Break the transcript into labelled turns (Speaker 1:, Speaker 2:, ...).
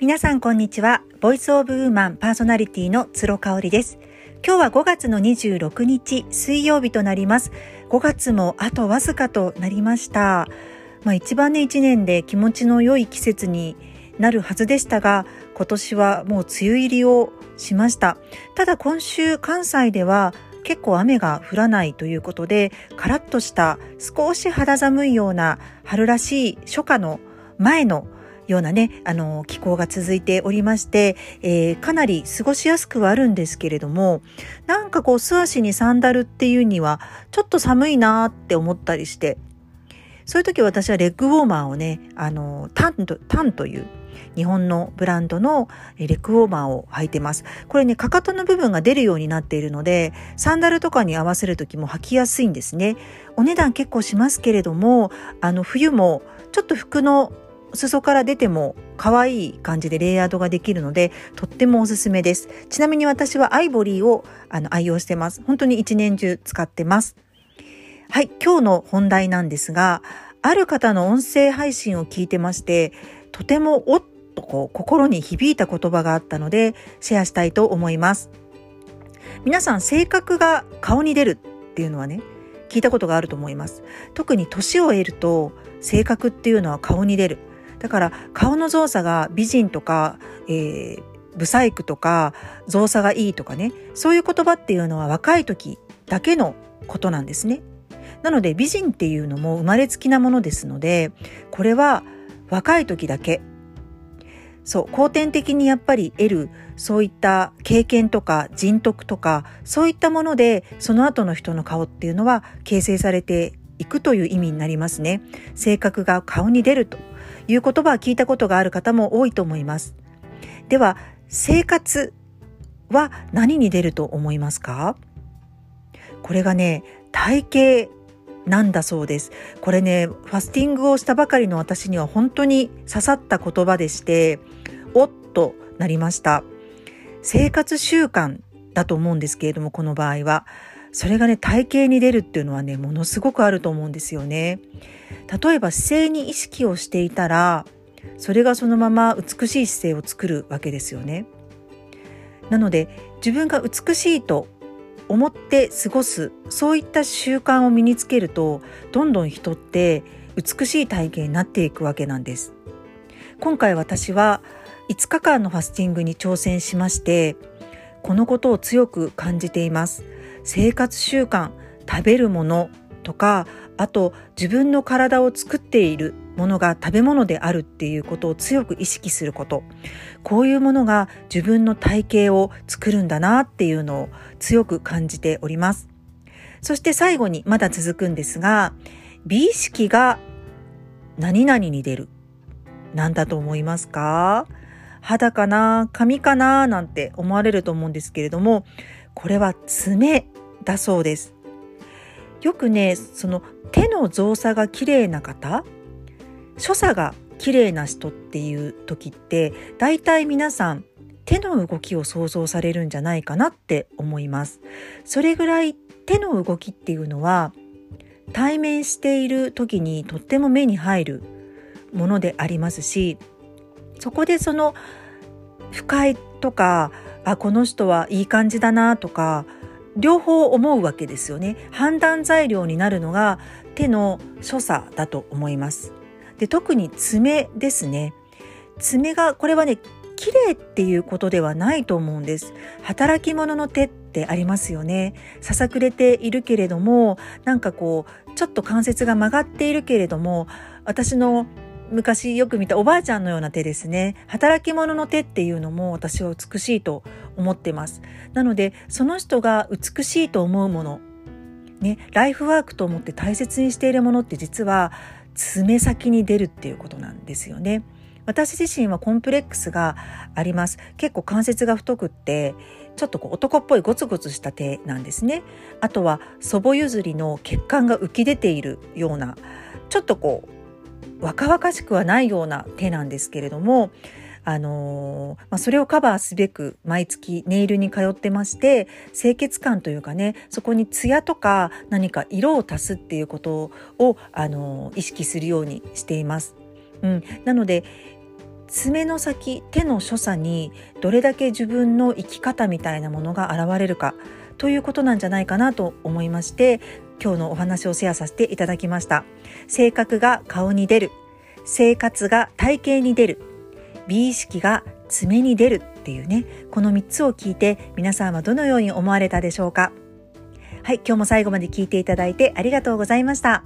Speaker 1: 皆さんこんにちは。ボイスオブウーマンパーソナリティの鶴香織です。今日は5月の26日水曜日となります。5月もあとわずかとなりました。まあ一番ね一年で気持ちの良い季節になるはずでしたが、今年はもう梅雨入りをしました。ただ今週関西では結構雨が降らないということで、カラッとした少し肌寒いような春らしい初夏の前のようなね、あの、気候が続いておりまして、えー、かなり過ごしやすくはあるんですけれども、なんかこう、素足にサンダルっていうには、ちょっと寒いなーって思ったりして、そういう時私はレッグウォーマーをね、あの、タンと、タンという日本のブランドのレッグウォーマーを履いてます。これね、かかとの部分が出るようになっているので、サンダルとかに合わせる時も履きやすいんですね。お値段結構しますけれども、あの、冬もちょっと服の裾から出ても可愛い感じでレイヤードができるので、とってもおすすめです。ちなみに私はアイボリーをあの愛用してます。本当に一年中使ってます。はい、今日の本題なんですが、ある方の音声配信を聞いてまして、とてもおっとこう心に響いた言葉があったのでシェアしたいと思います。皆さん性格が顔に出るっていうのはね聞いたことがあると思います。特に年を得ると性格っていうのは顔に出る。だから顔の造作が美人とか、えー、ブサイクとか造作がいいとかねそういう言葉っていうのは若い時だけのことなんですね。なので美人っていうのも生まれつきなものですのでこれは若い時だけそう後天的にやっぱり得るそういった経験とか人徳とかそういったものでその後の人の顔っていうのは形成されていくという意味になりますね。性格が顔に出るという言葉は聞いたことがある方も多いと思います。では、生活は何に出ると思いますか？これがね、体型なんだそうです。これね、ファスティングをしたばかりの私には本当に刺さった言葉でして、おっとなりました。生活習慣だと思うんですけれども、この場合は。それがね、体型に出るっていうのはね、ものすごくあると思うんですよね。例えば姿勢に意識をしていたら、それがそのまま美しい姿勢を作るわけですよね。なので、自分が美しいと思って過ごす、そういった習慣を身につけると、どんどん人って美しい体型になっていくわけなんです。今回私は5日間のファスティングに挑戦しましてこのことを強く感じています生活習慣食べるものとかあと自分の体を作っているものが食べ物であるっていうことを強く意識すること。こういうものが自分の体型を作るんだなっていうのを強く感じております。そして最後にまだ続くんですが美意識が何々に出る。何だと思いますか？肌かな？髪かな？なんて思われると思うんですけれども、これは爪だそうです。よくね、その手の造作が綺麗な方、所作が綺麗な人っていう時って、大体皆さん手の動きを想像されるんじゃないかなって思います。それぐらい手の動きっていうのは対面している時にとっても目に入るものでありますしそこでその不快とかあこの人はいい感じだなとか両方思うわけですよね。判断材料になるのが手の所作だと思います。で特に爪ですね。爪がこれはね綺麗っていうことではないと思うんです。働き者の手ってありますよね。ささくれているけれどもなんかこうちょっと関節が曲がっているけれども私の昔よく見たおばあちゃんのような手ですね。働き者の手っていうのも私は美しいと思ってます。なので、その人が美しいと思うもの、ね、ライフワークと思って大切にしているものって実は爪先に出るっていうことなんですよね。私自身はコンプレックスがあります。結構関節が太くって、ちょっとこう男っぽいゴツゴツした手なんですね。あとは祖母譲りの血管が浮き出ているような、ちょっとこう若々しくはないような手なんですけれども、あの、まあ、それをカバーすべく毎月ネイルに通ってまして清潔感というかねそこにツヤとか何か色を足すっていうことを、あの、意識するようにしています。うん、なので爪の先手の所作にどれだけ自分の生き方みたいなものが現れるかということなんじゃないかなと思いまして今日のお話をシェアさせていただきました。性格が顔に出る。生活が体型に出る。美意識が爪に出るっていうね。この3つを聞いて皆さんはどのように思われたでしょうか。はい今日も最後まで聞いていただいてありがとうございました。